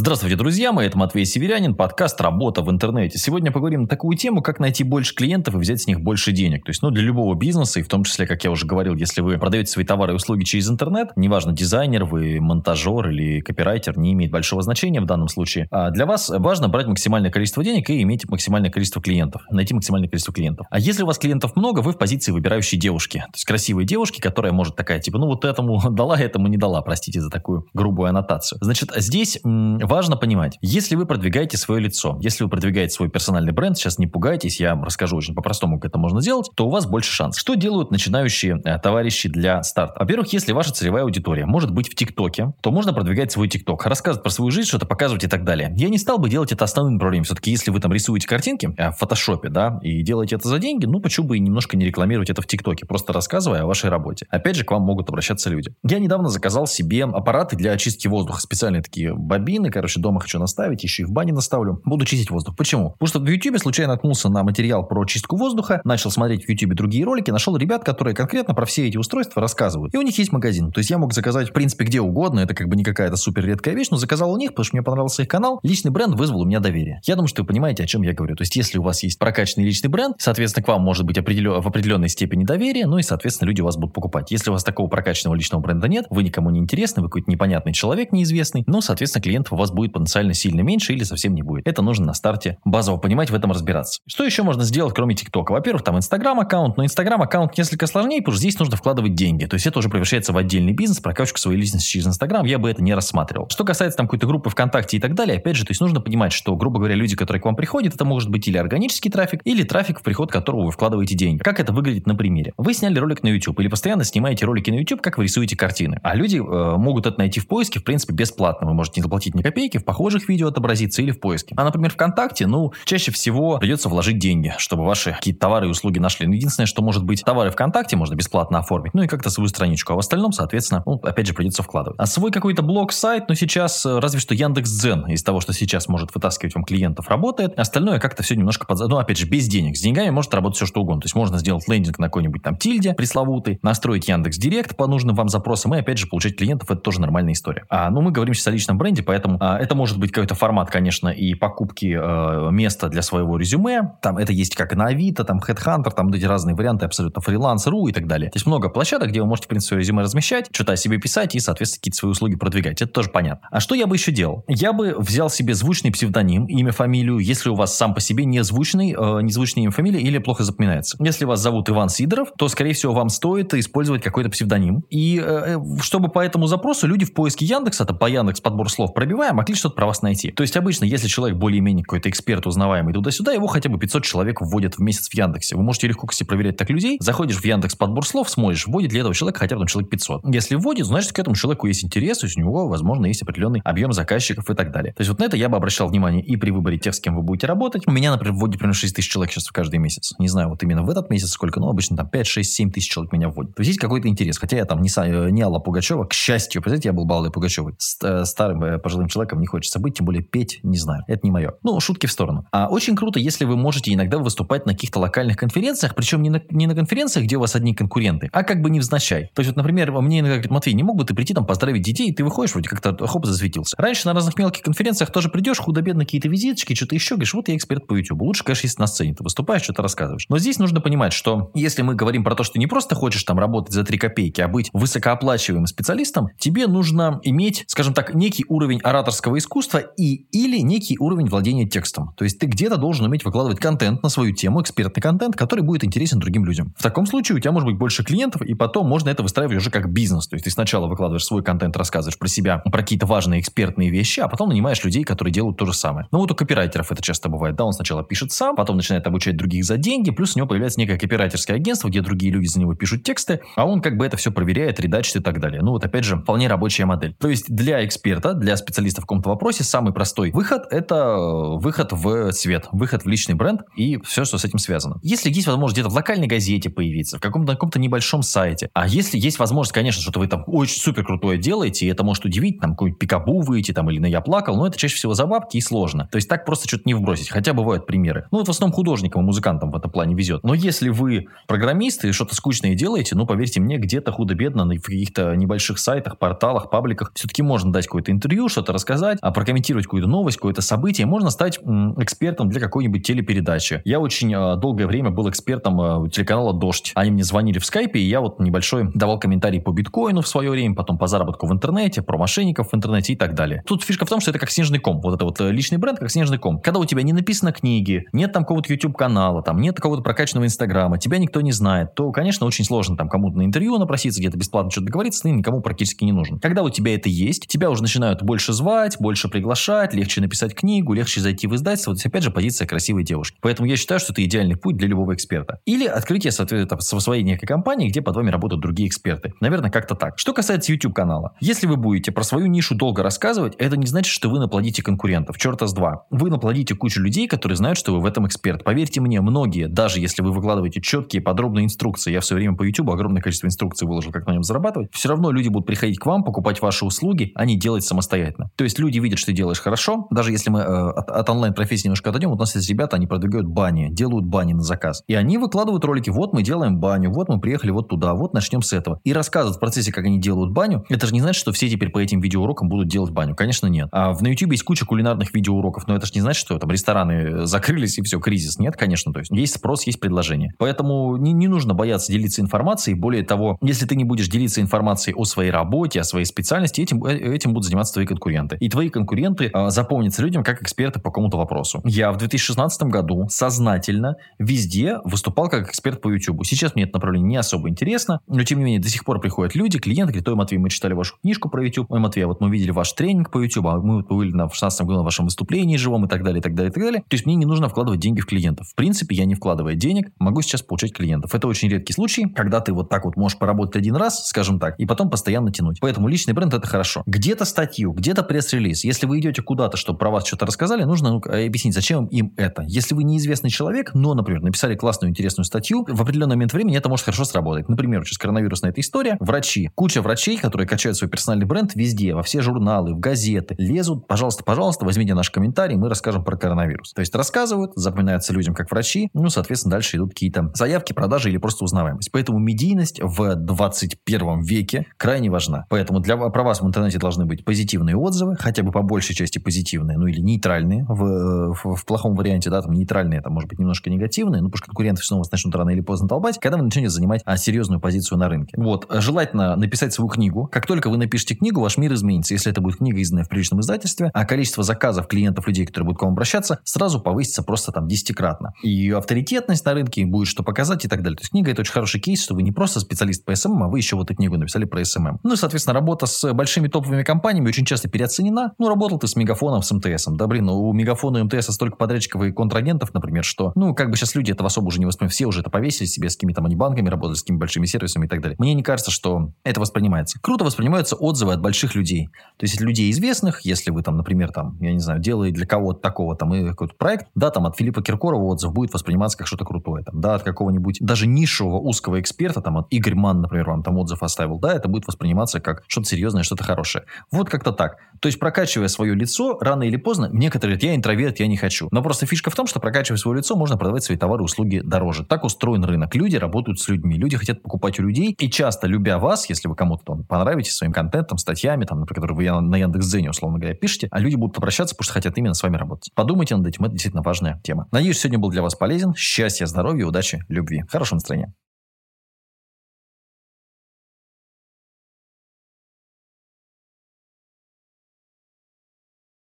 Здравствуйте, друзья мои, это Матвей Северянин, подкаст «Работа в интернете». Сегодня поговорим на такую тему, как найти больше клиентов и взять с них больше денег. То есть, ну, для любого бизнеса, и в том числе, как я уже говорил, если вы продаете свои товары и услуги через интернет, неважно, дизайнер вы, монтажер или копирайтер, не имеет большого значения в данном случае. А для вас важно брать максимальное количество денег и иметь максимальное количество клиентов, найти максимальное количество клиентов. А если у вас клиентов много, вы в позиции выбирающей девушки. То есть, красивой девушки, которая может такая, типа, ну, вот этому дала, этому не дала, простите за такую грубую аннотацию. Значит, здесь важно понимать, если вы продвигаете свое лицо, если вы продвигаете свой персональный бренд, сейчас не пугайтесь, я расскажу очень по-простому, как это можно сделать, то у вас больше шанс. Что делают начинающие э, товарищи для старта? Во-первых, если ваша целевая аудитория может быть в ТикТоке, то можно продвигать свой ТикТок, рассказывать про свою жизнь, что-то показывать и так далее. Я не стал бы делать это основным направлением. Все-таки, если вы там рисуете картинки э, в фотошопе, да, и делаете это за деньги, ну, почему бы и немножко не рекламировать это в ТикТоке, просто рассказывая о вашей работе. Опять же, к вам могут обращаться люди. Я недавно заказал себе аппараты для очистки воздуха, специальные такие бобины, короче, дома хочу наставить, еще и в бане наставлю. Буду чистить воздух. Почему? Потому что в YouTube случайно наткнулся на материал про чистку воздуха, начал смотреть в YouTube другие ролики, нашел ребят, которые конкретно про все эти устройства рассказывают. И у них есть магазин. То есть я мог заказать, в принципе, где угодно, это как бы не какая-то супер редкая вещь, но заказал у них, потому что мне понравился их канал. Личный бренд вызвал у меня доверие. Я думаю, что вы понимаете, о чем я говорю. То есть если у вас есть прокачанный личный бренд, соответственно, к вам может быть определен, в определенной степени доверие, ну и, соответственно, люди вас будут покупать. Если у вас такого прокачанного личного бренда нет, вы никому не интересны, вы какой-то непонятный человек неизвестный, ну, соответственно, клиентов у вас будет потенциально сильно меньше или совсем не будет. Это нужно на старте базово понимать, в этом разбираться. Что еще можно сделать, кроме ТикТока? Во-первых, там Инстаграм аккаунт, но Инстаграм аккаунт несколько сложнее, потому что здесь нужно вкладывать деньги. То есть это уже превращается в отдельный бизнес, прокачку своей личности через Инстаграм, я бы это не рассматривал. Что касается там какой-то группы ВКонтакте и так далее, опять же, то есть нужно понимать, что, грубо говоря, люди, которые к вам приходят, это может быть или органический трафик, или трафик, в приход которого вы вкладываете деньги. Как это выглядит на примере? Вы сняли ролик на YouTube или постоянно снимаете ролики на YouTube, как вы рисуете картины. А люди э, могут это найти в поиске, в принципе, бесплатно. Вы можете не заплатить ни копейки, в похожих видео отобразиться или в поиске. А, например, ВКонтакте, ну, чаще всего придется вложить деньги, чтобы ваши какие-то товары и услуги нашли. Но единственное, что может быть, товары ВКонтакте можно бесплатно оформить, ну и как-то свою страничку. А в остальном, соответственно, ну, опять же, придется вкладывать. А свой какой-то блог-сайт, ну, сейчас э, разве что Яндекс.Дзен из того, что сейчас может вытаскивать вам клиентов, работает. Остальное как-то все немножко под... Ну, опять же, без денег. С деньгами может работать все, что угодно. То есть можно сделать лендинг на какой-нибудь там тильде пресловутый, настроить Яндекс Директ по нужным вам запросам и, опять же, получать клиентов. Это тоже нормальная история. А, ну, мы говорим сейчас о личном бренде, поэтому а, это может быть какой-то формат, конечно, и покупки э, места для своего резюме. Там это есть как на Авито, там Headhunter, там эти разные варианты, абсолютно фриланс.ру и так далее. То есть много площадок, где вы можете, в принципе, свое резюме размещать, что-то о себе писать и, соответственно, какие-то свои услуги продвигать. Это тоже понятно. А что я бы еще делал? Я бы взял себе звучный псевдоним, имя, фамилию, если у вас сам по себе не звучный, э, не звучный имя, фамилия или плохо запоминается. Если вас зовут Иван Сидоров, то, скорее всего, вам стоит использовать какой-то псевдоним. И э, э чтобы по этому запросу люди в поиске Яндекса, это по Яндекс подбор слов пробивая, могли что-то про вас найти. То есть обычно, если человек более-менее какой-то эксперт узнаваемый туда-сюда, его хотя бы 500 человек вводят в месяц в Яндексе. Вы можете легко, кстати, проверять так людей. Заходишь в Яндекс подбор слов, смотришь, вводит ли этого человека хотя бы там человек 500. Если вводит, значит, к этому человеку есть интерес, то у него, возможно, есть определенный объем заказчиков и так далее. То есть вот на это я бы обращал внимание и при выборе тех, с кем вы будете работать. У меня, например, вводит примерно 6 тысяч человек сейчас в каждый месяц. Не знаю, вот именно в этот месяц сколько, но обычно там 5, 6, 7 тысяч человек меня вводит. То есть есть какой-то интерес. Хотя я там не, э, не Алла Пугачева, к счастью, представляете, я был Баллой Пугачевой. Э, старым э, пожилым человеком не хочется быть, тем более петь, не знаю. Это не мое. Ну, шутки в сторону. А очень круто, если вы можете иногда выступать на каких-то локальных конференциях, причем не на, не на конференциях, где у вас одни конкуренты, а как бы невзначай. То есть, вот, например, мне иногда говорит, Матвей, не мог бы ты прийти там поздравить детей, и ты выходишь, вроде как-то хоп, засветился. Раньше на разных мелких конференциях тоже придешь, худо-бедно какие-то визиточки, что-то еще, говоришь, вот я эксперт по YouTube. Лучше, конечно, если на сцене ты выступаешь, что-то рассказываешь. Но здесь нужно понимать, что если мы говорим про то, что не просто хочешь там работать за 3 копейки, а быть высокооплачиваемым специалистом, тебе нужно иметь, скажем так, некий уровень ораторского искусства и или некий уровень владения текстом. То есть ты где-то должен уметь выкладывать контент на свою тему, экспертный контент, который будет интересен другим людям. В таком случае у тебя может быть больше клиентов, и потом можно это выстраивать уже как бизнес. То есть ты сначала выкладываешь свой контент, рассказываешь про себя, про какие-то важные экспертные вещи, а потом нанимаешь людей, которые делают то же самое. Ну вот у копирайтеров это часто бывает. Да, он сначала пишет сам, потом начинает обучать других за деньги, плюс у него появляется некое копирайтерское агентство, где другие люди за него пишут тексты, а он как бы это все проверяет, редачит и так далее. Ну вот опять же, вполне рабочая модель. То есть для эксперта, для специалиста в каком-то вопросе самый простой выход – это выход в свет, выход в личный бренд и все, что с этим связано. Если есть возможность где-то в локальной газете появиться, в каком-то каком-то небольшом сайте, а если есть возможность, конечно, что-то вы там очень супер крутое делаете, и это может удивить, там какой-нибудь пикабу выйти там или на я плакал, но это чаще всего за бабки и сложно. То есть так просто что-то не вбросить. Хотя бывают примеры. Ну вот в основном художникам и музыкантам в этом плане везет. Но если вы программисты и что-то скучное делаете, ну поверьте мне, где-то худо-бедно на каких-то небольших сайтах, порталах, пабликах все-таки можно дать какое-то интервью, что-то рассказать рассказать, а прокомментировать какую-то новость, какое-то событие. Можно стать экспертом для какой-нибудь телепередачи. Я очень э, долгое время был экспертом э, телеканала «Дождь». Они мне звонили в скайпе, и я вот небольшой давал комментарий по биткоину в свое время, потом по заработку в интернете, про мошенников в интернете и так далее. Тут фишка в том, что это как снежный ком. Вот это вот э, личный бренд, как снежный ком. Когда у тебя не написано книги, нет там какого-то YouTube-канала, там нет какого-то прокачанного Инстаграма, тебя никто не знает, то, конечно, очень сложно там кому-то на интервью напроситься, где-то бесплатно что-то договориться, ты никому практически не нужен. Когда у тебя это есть, тебя уже начинают больше звать, больше приглашать, легче написать книгу, легче зайти в издательство. Вот здесь опять же позиция красивой девушки. Поэтому я считаю, что это идеальный путь для любого эксперта. Или открытие, соответственно, своей некой компании, где под вами работают другие эксперты. Наверное, как-то так. Что касается YouTube канала. Если вы будете про свою нишу долго рассказывать, это не значит, что вы наплодите конкурентов. Черта с два. Вы наплодите кучу людей, которые знают, что вы в этом эксперт. Поверьте мне, многие, даже если вы выкладываете четкие, подробные инструкции, я все время по YouTube огромное количество инструкций выложил, как на нем зарабатывать, все равно люди будут приходить к вам, покупать ваши услуги, а не делать самостоятельно. То есть люди видят, что ты делаешь хорошо, даже если мы э, от, от онлайн-профессии немножко отойдем, вот у нас есть ребята, они продвигают бани, делают бани на заказ. И они выкладывают ролики, вот мы делаем баню, вот мы приехали вот туда, вот начнем с этого. И рассказывают в процессе, как они делают баню. Это же не значит, что все теперь по этим видеоурокам будут делать баню. Конечно, нет. А в, на YouTube есть куча кулинарных видеоуроков, но это же не значит, что там рестораны закрылись и все, кризис. Нет, конечно. То есть есть спрос, есть предложение. Поэтому не, не нужно бояться делиться информацией. Более того, если ты не будешь делиться информацией о своей работе, о своей специальности, этим, э, этим будут заниматься твои конкуренты. И твои конкуренты а, запомнятся людям как эксперты по какому-то вопросу. Я в 2016 году сознательно везде выступал как эксперт по YouTube. Сейчас мне это направление не особо интересно, но тем не менее до сих пор приходят люди, клиенты, говорят, ой, Матвей, мы читали вашу книжку про YouTube, ой, Матвей, а вот мы видели ваш тренинг по YouTube, а мы были на, в 16 году на вашем выступлении живом и так далее, и так далее, и так далее. То есть мне не нужно вкладывать деньги в клиентов. В принципе, я не вкладывая денег, могу сейчас получать клиентов. Это очень редкий случай, когда ты вот так вот можешь поработать один раз, скажем так, и потом постоянно тянуть. Поэтому личный бренд это хорошо. Где-то статью, где-то пресс-релиз. Если вы идете куда-то, чтобы про вас что-то рассказали, нужно ну, объяснить, зачем им это. Если вы неизвестный человек, но, например, написали классную, интересную статью, в определенный момент времени это может хорошо сработать. Например, сейчас коронавирусная эта история, врачи, куча врачей, которые качают свой персональный бренд везде, во все журналы, в газеты, лезут, пожалуйста, пожалуйста, возьмите наш комментарий, мы расскажем про коронавирус. То есть рассказывают, запоминаются людям как врачи, ну, соответственно, дальше идут какие-то заявки, продажи или просто узнаваемость. Поэтому медийность в 21 веке крайне важна. Поэтому для, про вас в интернете должны быть позитивные отзывы, хотя бы по большей части позитивные, ну или нейтральные, в, в, в плохом варианте, да, там нейтральные, там может быть немножко негативные, ну потому что конкуренты снова начнут рано или поздно долбать, когда вы начнете занимать а, серьезную позицию на рынке. Вот, желательно написать свою книгу. Как только вы напишете книгу, ваш мир изменится. Если это будет книга, изданная в приличном издательстве, а количество заказов клиентов, людей, которые будут к вам обращаться, сразу повысится просто там десятикратно. И ее авторитетность на рынке будет что показать и так далее. То есть книга это очень хороший кейс, что вы не просто специалист по SMM, а вы еще вот эту книгу написали про SMM. Ну и, соответственно, работа с большими топовыми компаниями очень часто переоценена. Ну, работал ты с Мегафоном, с МТС. Да, блин, ну, у Мегафона и МТС столько подрядчиков и контрагентов, например, что, ну, как бы сейчас люди этого особо уже не воспринимают. Все уже это повесили себе, с какими там они банками работают, с какими большими сервисами и так далее. Мне не кажется, что это воспринимается. Круто воспринимаются отзывы от больших людей. То есть от людей известных, если вы там, например, там, я не знаю, делаете для кого-то такого там и какой-то проект, да, там от Филиппа Киркорова отзыв будет восприниматься как что-то крутое. Там, да, от какого-нибудь даже низшего узкого эксперта, там от Игорь Ман, например, вам там отзыв оставил, да, это будет восприниматься как что-то серьезное, что-то хорошее. Вот как-то так. То есть прокачивая свое лицо, рано или поздно, некоторые говорят, я интроверт, я не хочу. Но просто фишка в том, что прокачивая свое лицо, можно продавать свои товары и услуги дороже. Так устроен рынок. Люди работают с людьми. Люди хотят покупать у людей. И часто, любя вас, если вы кому-то там понравитесь своим контентом, статьями, там, например, которые вы на Яндекс.Дзене, условно говоря, пишете, а люди будут обращаться, потому что хотят именно с вами работать. Подумайте над этим, это действительно важная тема. Надеюсь, сегодня был для вас полезен. Счастья, здоровья, удачи, любви. Хорошего настроения.